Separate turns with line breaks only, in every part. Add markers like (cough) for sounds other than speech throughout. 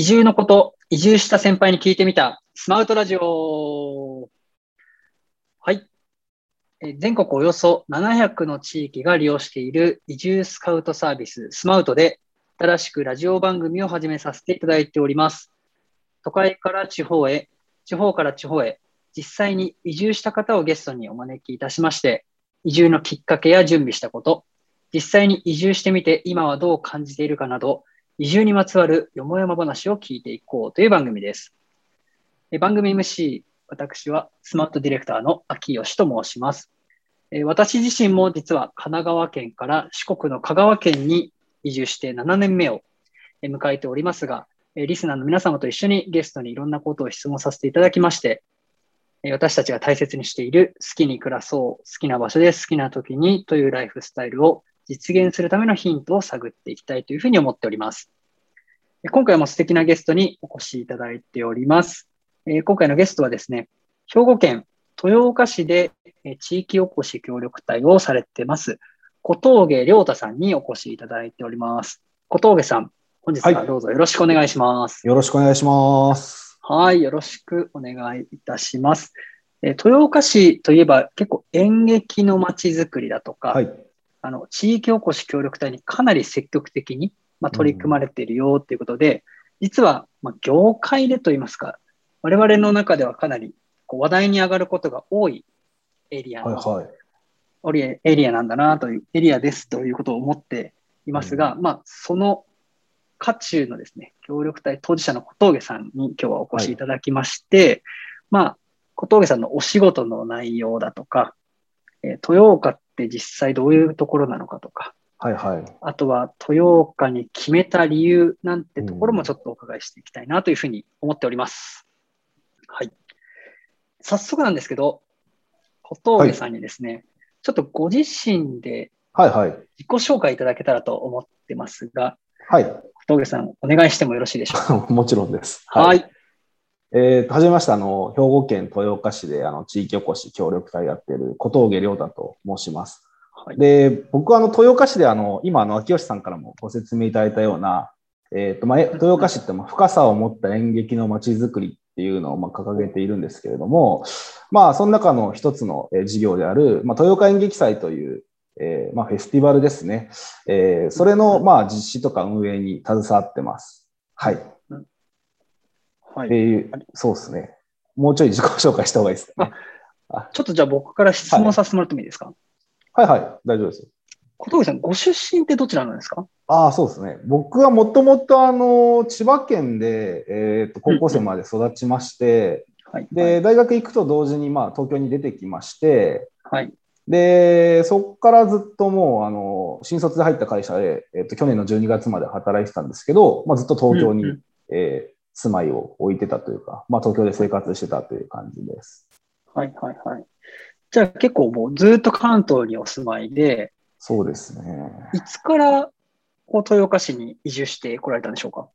移住のこと、移住した先輩に聞いてみた、スマウトラジオ。はい。全国およそ700の地域が利用している移住スカウトサービス、スマウトで、新しくラジオ番組を始めさせていただいております。都会から地方へ、地方から地方へ、実際に移住した方をゲストにお招きいたしまして、移住のきっかけや準備したこと、実際に移住してみて今はどう感じているかなど、移住にまつわるよもやま話を聞いていこうという番組です。番組 MC、私はスマートディレクターの秋吉と申します。私自身も実は神奈川県から四国の香川県に移住して7年目を迎えておりますが、リスナーの皆様と一緒にゲストにいろんなことを質問させていただきまして、私たちが大切にしている好きに暮らそう、好きな場所で好きな時にというライフスタイルを実現するためのヒントを探っていきたいというふうに思っております。え今回も素敵なゲストにお越しいただいております。えー今回のゲストはですね、兵庫県豊岡市でえー地域おこし協力隊をされてます、小峠亮太さんにお越しいただいております。小峠さん、本日は
はい
どうぞよろしくお願いします。
よろしくお願いします。
はい、よろしくお願いいたします。えー豊岡市といえば結構演劇の街づくりだとか、
はい。
あの地域おこし協力隊にかなり積極的に、まあ、取り組まれているよということで、実は、まあ、業界でといいますか、我々の中ではかなりこう話題に上がることが多いエリアの、
はいはい。
エエリアなんだなという、エリアですということを思っていますが、まあ、その渦中のですね、協力隊当事者の小峠さんに今日はお越しいただきまして、まあ、小峠さんのお仕事の内容だとか、えー豊岡って実際どういうところなのかとか、
はいはい。
あとは豊岡に決めた理由なんてところもちょっとお伺いしていきたいなというふうに思っております。はい。早速なんですけど、小峠さんにですね、ちょっとご自身で
はいはい。
自己紹介いただけたらと思ってますが、
はい。
小峠さんお願いしてもよろしいでしょうか？(laughs)
もちろんです。
はい。
えーと、はじめまして、あの、兵庫県豊岡市で、あの、地域おこし協力隊やっている小峠亮太と申します。
はい。
で、僕はあの、豊岡市で、あの、今、あの、秋吉さんからもご説明いただいたような、えーと、まあ、え豊岡市って、まあ、深さを持った演劇の街づくりっていうのを、まあ、掲げているんですけれども、まあ、その中の一つの、えー事業である、まあ、豊岡演劇祭という、えーまあ、フェスティバルですね。えーそれの、まあ、実施とか運営に携わってます。はい。っ
はい。
ていう、そうですね。もうちょい自己紹介した方がいいですかね。
ちょっとじゃあ僕から質問させてもらってもいいですか、
はいはい、大丈夫です。
小峠さん、ご出身ってどちらなんですか？
ああ、そうですね。僕はもともと、あの、千葉県で、えっ、と、高校生まで育ちまして、
はい。
で、大学行くと同時に、まあ、東京に出てきまして、
はい。
で、そこからずっともう、あの、新卒で入った会社で、えっ、と、去年の12月まで働いてたんですけど、まあ、ずっと東京に、
うんうん
えー住まいを置いてたというか、まあ、東京で生活してたという感じです。
はい。はい。はい。じゃあ結構もうずっと関東にお住まいで、
そうですね。
いつからこう豊岡市に移住してこられたんでしょうか？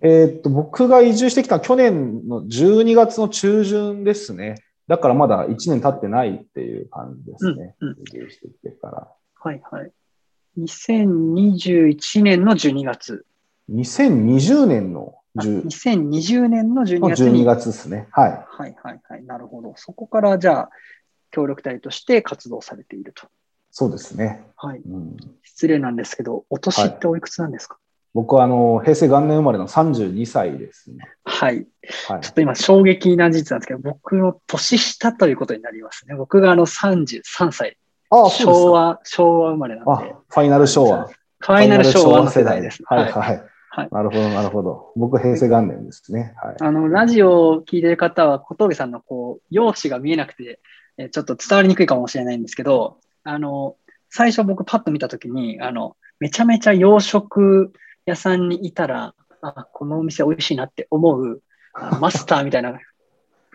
えーっと、僕が移住してきた去年の12月の中旬ですね。だからまだ1年経ってないっていう感じですね。
うんうん
移住してきてから。
はいはい。2021年の12月。
2020年の
あ
10
2020年の12
の
月に。
12月ですね。はい。
はいはいはい。なるほど。そこからじゃあ、協力隊として活動されていると。
そうですね。
はい。
うん、
失礼なんですけど、お年っておいくつなんですか？
僕はあの平成元年生まれの32歳ですね。
はい。
はい
ちょっと今衝撃な事実なんですけど、僕の年下ということになりますね。僕があの33歳。
ああ。
昭和、昭和生まれなん
あ
で。、
ファイナル昭和。
ファイナル昭和の世代です。
はいはい。
はい
なるほど、なるほど。僕平成元年ですね。はい。
あの、ラジオを聞いてる方は、小峠さんのこう、容姿が見えなくて、えーちょっと伝わりにくいかもしれないんですけど、あの、最初僕パッと見たときに、あの、めちゃめちゃ洋食屋さんにいたら、あ、このお店美味しいなって思う、(laughs) マスターみたいな、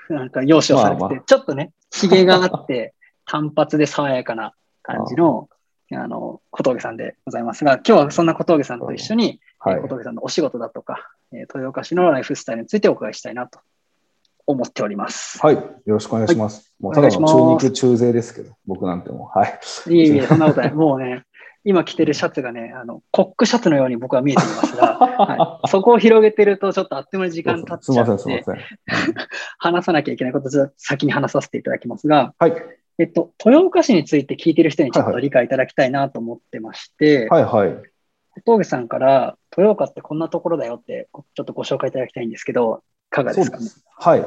なんか容姿をされてて、
まあま
ちょっとね、髭があって、(laughs) 単発で爽やかな感じの、あの、小峠さんでございますが、今日はそんな小峠さんと一緒に、
はい
えー小。峠さんのお仕事だとか、えー豊岡市のライフスタイルについてお伺いしたいなと思っております。
はい。よろしくお願いします。もうただの中肉中背ですけど、僕なんてもう。はい。
いえいえ、そんなことない。もうね、今着てるシャツがね、あの、コックシャツのように僕は見えていますが、(laughs) はい、そこを広げてると、ちょっとあっという間に時間経っ
すみません、すみません。
話さなきゃいけないことを先に話させていただきますが、
はい。
えっと、豊岡市について聞いてる人にちょっ
はいはい
と理解いただきたいなと思ってまして、
はいはい。
小峠さんから、豊岡ってこんなところだよって、ちょっとご紹介いただきたいんですけど、いかがですか？
はい。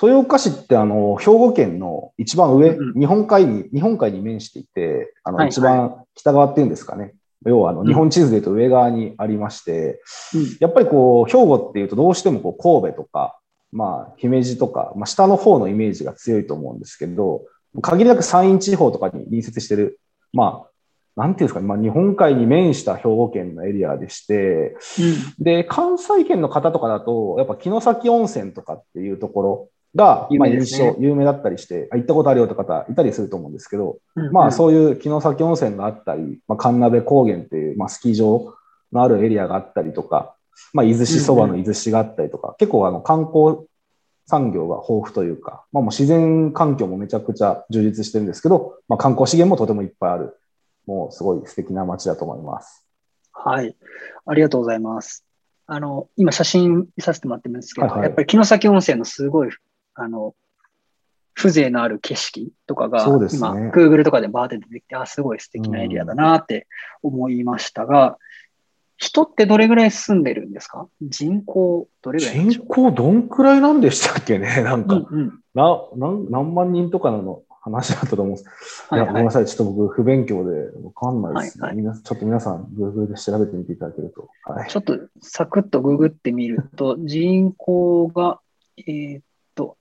豊岡市ってあの兵庫県の一番上、
うんうん
日本海に日本海に面していて、あの
はい
一番北側っていうんですかね。要はあの
うん
日本地図でいうと上側にありまして、
うん
やっぱりこう兵庫っていうとどうしてもこう神戸とか、まあ姫路とか、まあ、下の方のイメージが強いと思うんですけど、限りなく山陰地方とかに隣接してる、まあなんていうんですかね、まあ、日本海に面した兵庫県のエリアでして、で、関西圏の方とかだと、やっぱ城崎温泉とかっていうところが、
有
まあ印象、有名だったりして、あ行ったことあるよって方いたりすると思うんですけど、
うん。
まあそういう城崎温泉があったり、まあ、神鍋高原っていう、まあ、スキー場のあるエリアがあったりとか、まあ、伊豆市そばの伊豆市があったりとか、結構あの観光産業が豊富というか、まあ、もう自然環境もめちゃくちゃ充実してるんですけど、まあ、観光資源もとてもいっぱいある、もうすごい素敵な街だと思います。
はい。ありがとうございます。あの、今写真見させてもらってるんですけど、
はいはい
やっぱり城崎温泉のすごい、あの、風情のある景色とかが、
そうですね
今、Google とかでバーって出てきて、あ、すごい素敵なエリアだなって思いましたが、人ってどれぐらい住んでるんですか？人口どれぐらい
人口どんくらいなんでしたっけね？なんか、
うんうん。
な何何万人とかの？話だったと思うんです。
はいはい。
ごめんなさい。ちょっと僕、不勉強でわかんないですね。
はいはい
ちょっと皆さん、Google で調べてみていただけると。はい。
ちょっとサクッとググってみると、(laughs) 人口が、えーっと、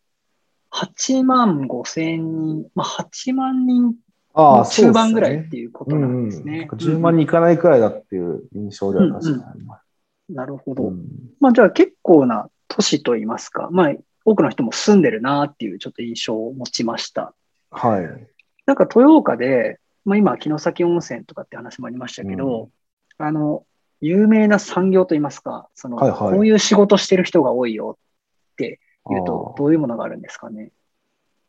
8万5千人、まあ、8万人の
あ
中盤ぐらいっていうことなんですね
うんうんなん。か10万人いかないくらいだっていう印象では確かにあります。
うんなるほど。
うん
まあ、じゃあ結構な都市といいますか、まあ、多くの人も住んでるなっていうちょっと印象を持ちました。
はい。
なんか豊岡で、まあ、今、城崎温泉とかって話もありましたけど、あの、有名な産業といいますか、その、
はいはい。
こういう仕事してる人が多いよっていうとどういうものがあるんですかね？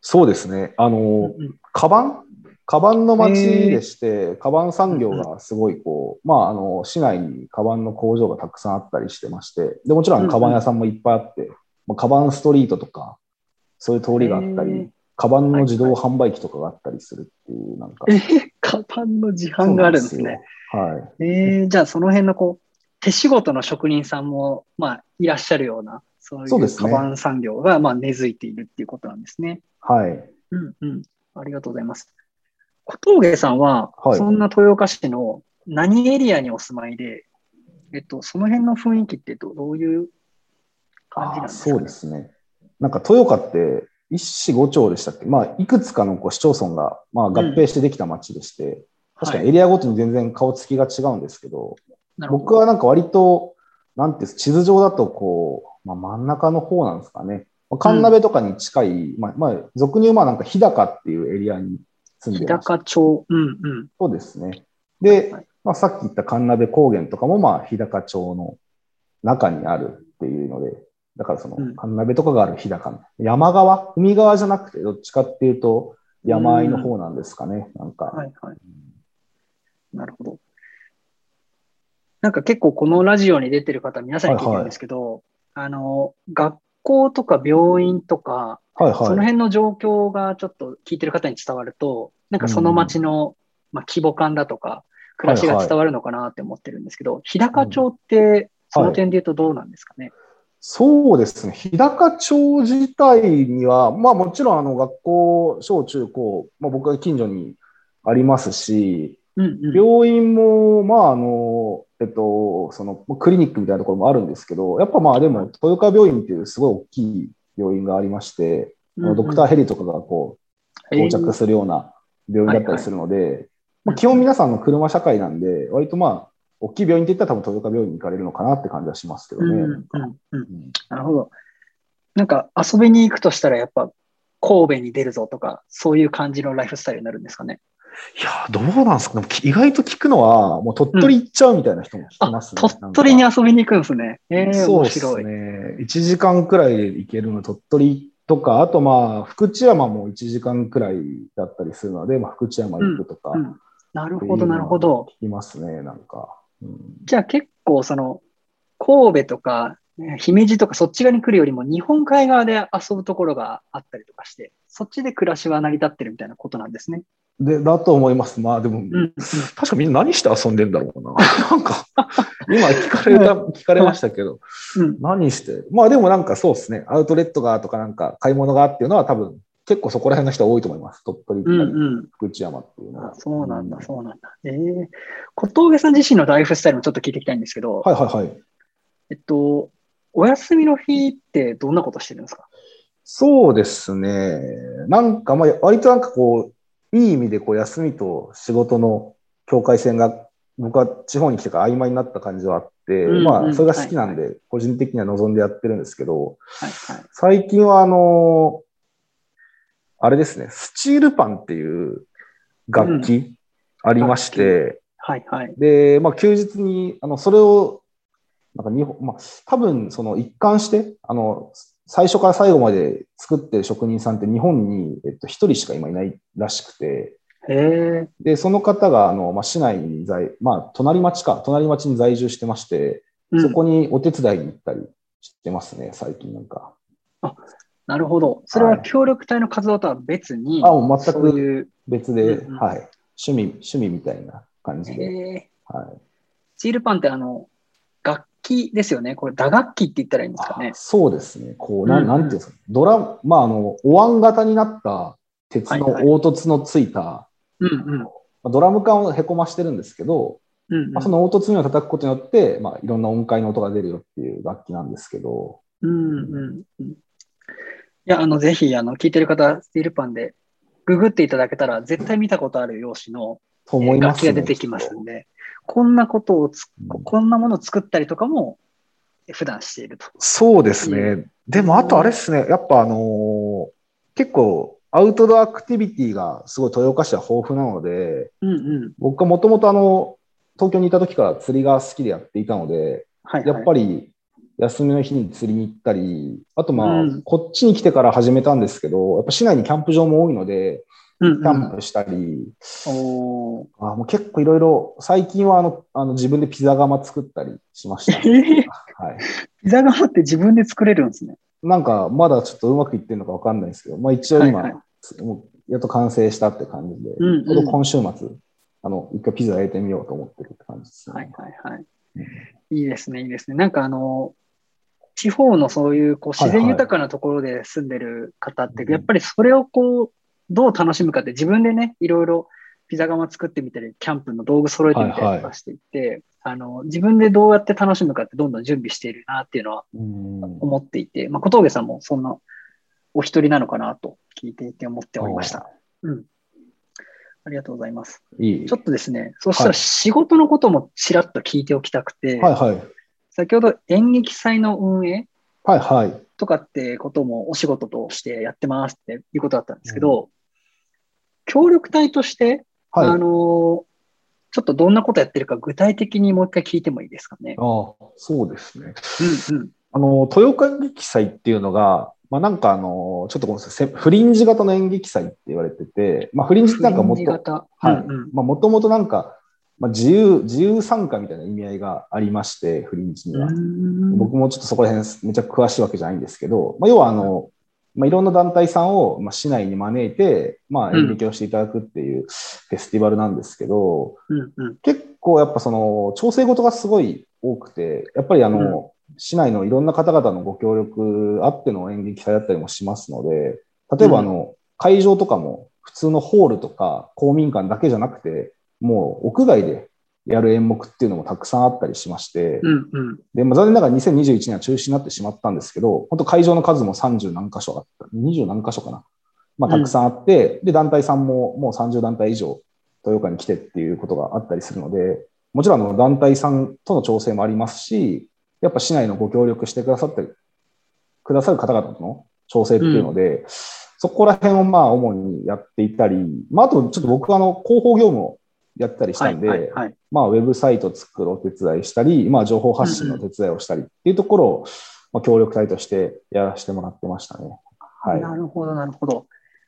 そうですね。あの、
うん
カバン？カバンの街でして、カバン産業がすごいこう、まあ、あの、市内にカバンの工場がたくさんあったりしてまして、で、もちろ
うんうん
んカバン屋さんもいっぱいあって、まあカバンストリートとか、そういう通りがあったり、カバンの自動販売機とかがあったりするっていう、なんか。
えー、カバンの自販があるんですね。
すよ。はい。
えー、じゃあその辺のこう、手仕事の職人さんも、まあ、いらっしゃるような、そういう
そうですね
カバン産業が、まあ、根付いているっていうことなんですね。
はい。
うんうん。ありがとうございます。小峠さんは、
はい
そんな豊岡市の何エリアにお住まいで、えっと、その辺の雰囲気ってどどういう感じなん
あ
ですか、
そうですね。なんか豊岡って一市五町でしたっけ？まあ、いくつかのこう市町村が、まあ、合併してできた町でして、確かにエリアごとに全然顔つきが違うんですけど、
なるほど
僕はなんか割と、なんていう地図上だとこう、まあ、真ん中の方なんですかね。まあ神鍋とかに近い、まあ、まあ、俗に言うまあなんか日高っていうエリアに住ん
日
でました。
高町。うんうん。
そうですね。で、
はい
まあ、さっき言った神鍋高原とかも、まあ、日高町の中にあるっていうので、だからその
うん
神鍋とかがある日高の、山側、海側じゃなくて、どっちかっていうと、山あいの方なんですかね、なんか。
はいはい。なるほど。なんか結構このラジオに出てる方、皆さんに聞いてるんですけど、あの、学校とか病院とか、
はいはい。
その辺の状況がちょっと聞いてる方に伝わると、なんかその街の、まあ、規模感だとか、暮らしが伝わるのかなって思ってるんですけど、日高町って、その点で言うとどうなんですかね？
そうですね。日高町自体には、まあもちろんあの学校、小中高、まあ僕は近所にありますし、
うんうん。
病院も、まああの、えっと、そのクリニックみたいなところもあるんですけど、やっぱまあでも、豊川病院っていうすごい大きい病院がありまして、
うんうん
ドクターヘリとかがこう、到着するような病院だったりするので、まあ、基本皆さんの車社会なんで、割とまあ、大きい病院って言ったら多分豊川病院に行かれるのかなって感じはしますけどね。
うんうんうんうん
うん
なるほど。なんか遊びに行くとしたらやっぱ神戸に出るぞとか、そういう感じのライフスタイルになるんですかね。
いやー、どうなんですかね。意外と聞くのは、もう鳥取行っちゃうみたいな人も聞き
あ
ますね。
鳥取に遊びに行くんですね。えー、
そうです。ね。1時間くらいで行けるの、鳥取とか、あとまあ、福知山も1時間くらいだったりするので、まあ、福知山行くとか、
うんなるほど、なるほど。
聞きますね、なんか。うん
じゃあ結構その、神戸とか、姫路とかそっち側に来るよりも日本海側で遊ぶところがあったりとかして、そっちで暮らしは成り立ってるみたいなことなんですね。
で、だと思います。まあでも、
うんうん
確かみんな何して遊んでんだろうな。(laughs) なんか、今聞かれた、聞かれましたけど、
うん
何して？まあでもなんかそうですね、アウトレットがとかなんか買い物がっていうのは多分結構そこら辺の人は多いと思います。鳥取。福知山っていうのは
あ。そうなんだ、そうなんだ。ええ小峠さん自身のライフスタイルもちょっと聞いていきたいんですけど、
はいはいはい。
えっと、お休みの日ってどんなことしてるんですか？
そうですね。なんかまあ割となんかこう、いい意味でこう休みと仕事の境界線が僕は地方に来てから曖昧になった感じはあって、
うんうん
まあそれが好きなんで、個人的には望んでやってるんですけど、
はいはい。
最近はあの、あれですね、スチールパンっていう楽器ありまして、
はいはい。
で、まあ休日に、あの、それを、なんか日本、まあ多分その一貫して、あの、最初から最後まで作ってる職人さんって日本に、えっと、一人しか今いないらしくて。で、その方が、あの、まあ、市内に在、まあ、隣町か、隣町に在住してまして、
うん
そこにお手伝いに行ったりしてますね、最近なんか。
なるほど。それは協力隊の活動とは別に、
あ、もう全く別で、
うんうん
はい。趣味、趣味みたいな感じ
へ
で。
え。
はい。
スチールパンってあの、楽器ですよね。これ打楽器って言ったらいいんですかね
あ。そうですね。こう、なん、
うん
なんていうんですか。ドラ、まあ、あの、お椀型になった鉄の
はいはい
凹凸のついた、
うんうん。
まあドラム缶をへこましてるんですけど、
うんうん
まあ、その凹凸面を叩くことによって、まあ、いろんな音階の音が出るよっていう楽器なんですけど、
うんうんうん。いや、あの、ぜひ、あの、聞いてる方、スティールパンで、ググっていただけたら、絶対見たことある用紙の
と思いますね。
楽器が出てきますんで、こんなことをつ、
うん
こんなものを作ったりとかも、普段していると。
そうです
う
ね。でも、あとあれですね。やっぱあのー結構、アウトドアアクティビティがすごい豊岡市は豊富なので、
うんうん。
僕はもともとあの、東京にいた時から釣りが好きでやっていたので、
はい、はい。
やっぱり休みの日に釣りに行ったり、あとまあ、
うん
こっちに来てから始めたんですけど、やっぱ市内にキャンプ場も多いので、
うん
キャンプしたり、あもう結構いろいろ、最近はあのあの自分でピザ窯作ったりしました。(laughs)
えー
はい。
ピザ窯って自分で作れるんですね。
なんか、まだちょっとうまくいってるのかわかんないですけど、まあ一応今、
はいは
もうやっと完成したって感じで、
うんうん
今週末、あの、一回ピザ焼いてみようと思ってるって感じですね。
はいはいはい。いいですね、いいですね。なんかあの、地方のそういうこう自然豊かなところで住んでる方って、
はいはい
やっぱりそれをこう、どう楽しむかって自分でね、いろいろピザ窯作ってみたり、キャンプの道具揃えてみたりとかしていって、あの、自分でどうやって楽しむかってどんどん準備しているなっていうのは
うん
思っていて、まあ、小峠さんもそんなお一人なのかなと聞いていて思っておりました。うん。ありがとうございます。
いい。
ちょっとですね、そしたら
はい
仕事のこともちらっと聞いておきたくて、
はいはい。
先ほど演劇祭の運営
はいはい。
とかってこともお仕事としてやってますっていうことだったんですけど、協力隊として、
はい。
あのちょっとどんなことやってるか具体的にもう一回聞いてもいいですかね？
ああ、そうですね。
うんうん。
あの、豊岡演劇祭っていうのが、まあなんかあの、ちょっとごめんなさい、せフリンジ型の演劇祭って言われてて、まあフリンジってなんかもともとなんか、まあ自由、自由参加みたいな意味合いがありまして、フリンジには。
うん。
僕もちょっとそこら辺めちゃ詳しいわけじゃないんですけど、まあ要はあの、まあいろんな団体さんを、まあ、市内に招いて、まあ演劇をしていただくっていうフェスティバルなんですけど、
うんうん。
結構やっぱその調整事がすごい多くて、やっぱりあの、市内のいろんな方々のご協力あっての演劇祭だったりもしますので、例えばあの、会場とかも普通のホールとか公民館だけじゃなくて、もう屋外でやる演目っていうのもたくさんあったりしまして、
うんうん。
で、まあ、残念ながら2021年は中止になってしまったんですけど、本当会場の数も30何箇所あった、20何箇所かな。まあ、たくさんあって、で、団体さんももう30団体以上、豊岡に来てっていうことがあったりするので、もちろんあの団体さんとの調整もありますし、やっぱ市内のご協力してくださって、くださる方々との調整っていうので、そこら辺をまあ主にやっていたり、まあ、あとちょっと僕はあの広報業務をやったりしたんで、
はいはいはい。
まあ、ウェブサイト作るお手伝いしたり、まあ、情報発信の手伝いをしたりっていうところを、まあ、協力隊としてやらせてもらってましたね。はい。
なるほど、なるほど。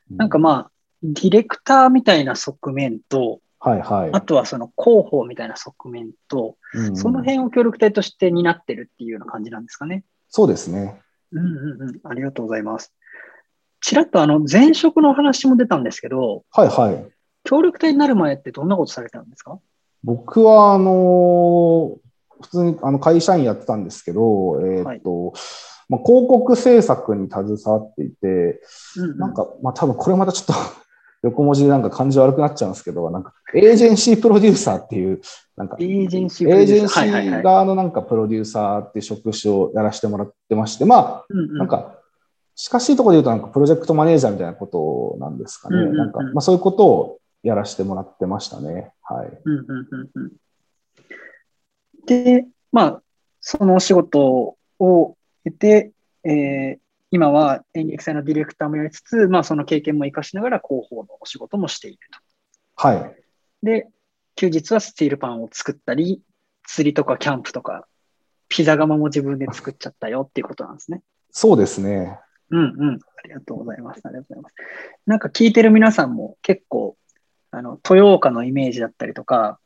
なんかまあ、ディレクターみたいな側面と、
はいはい。
あとはその広報みたいな側面と、
うん
その辺を協力隊として担ってるっていうような感じなんですかね。
そうですね。
うんうんうん。ありがとうございます。ちらっとあの前職の話も出たんですけど、
はいはい。
協力隊になる前ってどんなことされてたんですか？
僕は、あの普通にあの会社員やってたんですけど、えーっと、まあ、広告制作に携わっていて、
うんうん。
なんか、まあ多分これまたちょっと (laughs) 横文字でなんか感じ悪くなっちゃうんですけど、なんかエージェンシープロデューサーっていう、なんか
エージェンシー
エージェンシ
はいはいはい。
ー側のなんかプロデューサーっていう職種をやらせてもらってまして、ま
うんうん。
あ、なんか、近しいところで言うとなんかプロジェクトマネージャーみたいなことなんですかね。
うんうんうん。
なんか、まあそういうことをやらせてもらってましたね。はい。
うんうんうんうんで、まあ、そのお仕事を得て、えー今は演劇祭のディレクターもやりつつ、まあ、その経験も活かしながら広報のお仕事もしていると。
はい。
で、休日はスティールパンを作ったり、釣りとかキャンプとか、ピザ窯も自分で作っちゃったよっていうことなんですね。
そうですね。
うんうん。ありがとうございます。ありがとうございます。なんか聞いてる皆さんも結構、あの、豊岡のイメージだったりとか、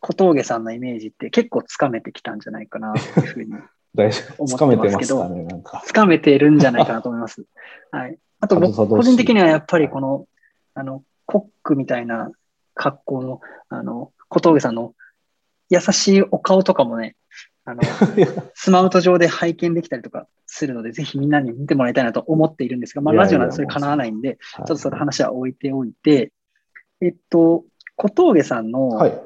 小峠さんのイメージって結構つかめてきたんじゃないかなっていうふうに、(laughs)
大丈夫。つかめてますか
思
ね、なんか。
つかめてるんじゃないかなと思います。(laughs) はい。あと僕、個人的にはやっぱりこの、あの、コックみたいな格好の、あの、小峠さんの優しいお顔とかもね、あの、(laughs) スマウト上で拝見できたりとかするので、ぜひみんなに見てもらいたいなと思っているんですが、まあ、ラジオなんでそれ叶わないんで、
ちょ
っとその話は置いておいて、えっと、小峠さんの
はい。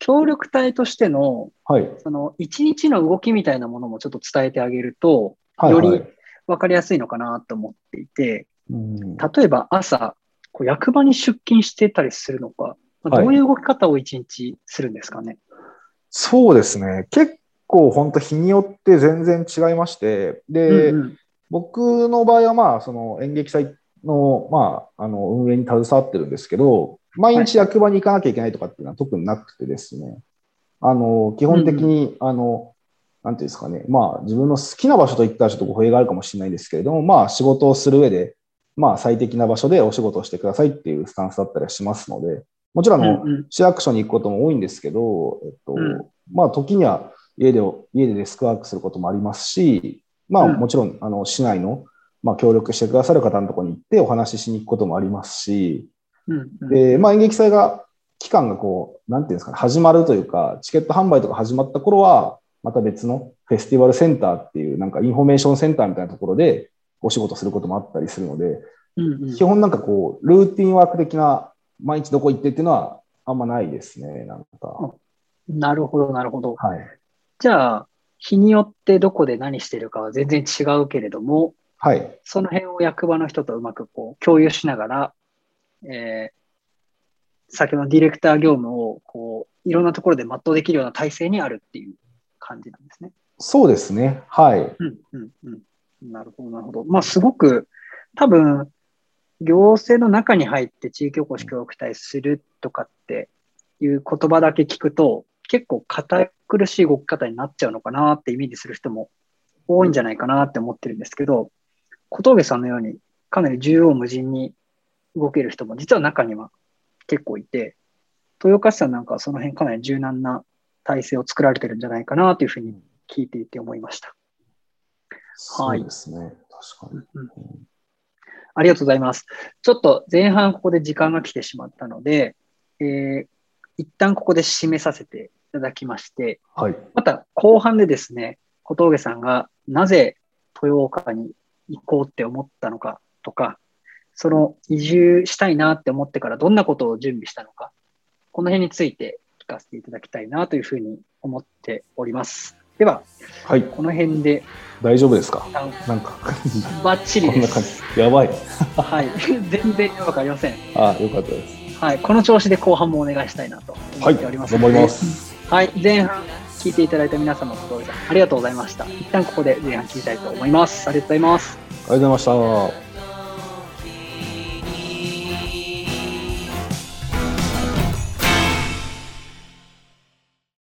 協力隊としての、
はい。
その一日の動きみたいなものもちょっと伝えてあげると、
はい。
より
はい
分かりやすいのかなと思っていて、
うん
例えば朝、こう役場に出勤してたりするのか、まあ
はい
どういう動き方を一日するんですかね？
そうですね。結構本当日によって全然違いまして、で、
うんうん
僕の場合はまあ、その演劇祭の、まあ、あの、運営に携わってるんですけど、毎日役場に行かなきゃいけないとかっていうのは特になくてですね、あの、基本的に、あの、なんていうんですかね、まあ、自分の好きな場所といったらちょっと語弊があるかもしれないんですけれども、まあ、仕事をする上で、まあ、最適な場所でお仕事をしてくださいっていうスタンスだったりはしますので、もちろん、あの、市役所に行くことも多いんですけど、えっと、
うん。
まあ、時には家で、家でデスクワークすることもありますし、まあ、
うん。
もちろん、あの、市内の、まあ、協力してくださる方のところに行ってお話ししに行くこともありますし、
うんうん
で、まあ、演劇祭が、期間がこう、なんていうんですかね、始まるというか、チケット販売とか始まった頃は、また別のフェスティバルセンターっていう、なんかインフォメーションセンターみたいなところでお仕事することもあったりするので、
うんうん
基本なんかこう、ルーティンワーク的な、毎日どこ行ってっていうのはあんまないですね、なんか。
なるほど、なるほど。
はい。
じゃあ、日によってどこで何してるかは全然違うけれども、
はい。
その辺を役場の人とうまくこう共有しながら、えー先ほどのディレクター業務をこういろんなところで全うできるような体制にあるっていう感じなんですね。
そうですね。はい。
うんうんうん。なるほど、なるほど。まあ、すごく、多分、行政の中に入って地域おこし協力隊するとかっていう言葉だけ聞くと、結構堅苦しい動き方になっちゃうのかなってイメージする人も多いんじゃないかなって思ってるんですけど、小峠さんのようにかなり縦横無尽に動ける人も実は中には結構いて、豊岡市さんなんかはその辺かなり柔軟な体制を作られてるんじゃないかなというふうに聞いていて思いました。
そうですね。確かに。
うんありがとうございます。ちょっと前半ここで時間が来てしまったので、えー一旦ここで締めさせていただきまして、
はい。
また後半でですね、小峠さんがなぜ豊岡に行こうって思ったのかとか、その移住したいなって思ってからどんなことを準備したのか、この辺について聞かせていただきたいなというふうに思っております。では、
はい。
この辺で
大丈夫ですか？なんか、
バッチリで
こんな感
す。
じ。やばい。
はい。全然わかりません。
あ、よかったです。
はい。この調子で後半もお願いしたいなと
はい。
思っております
頑張ります。
はい。前半聞いていただいた皆様小峠さん、ありがとうございました。一旦ここで前半切りたいと思います。ありがとうございます。
ありがとうございました。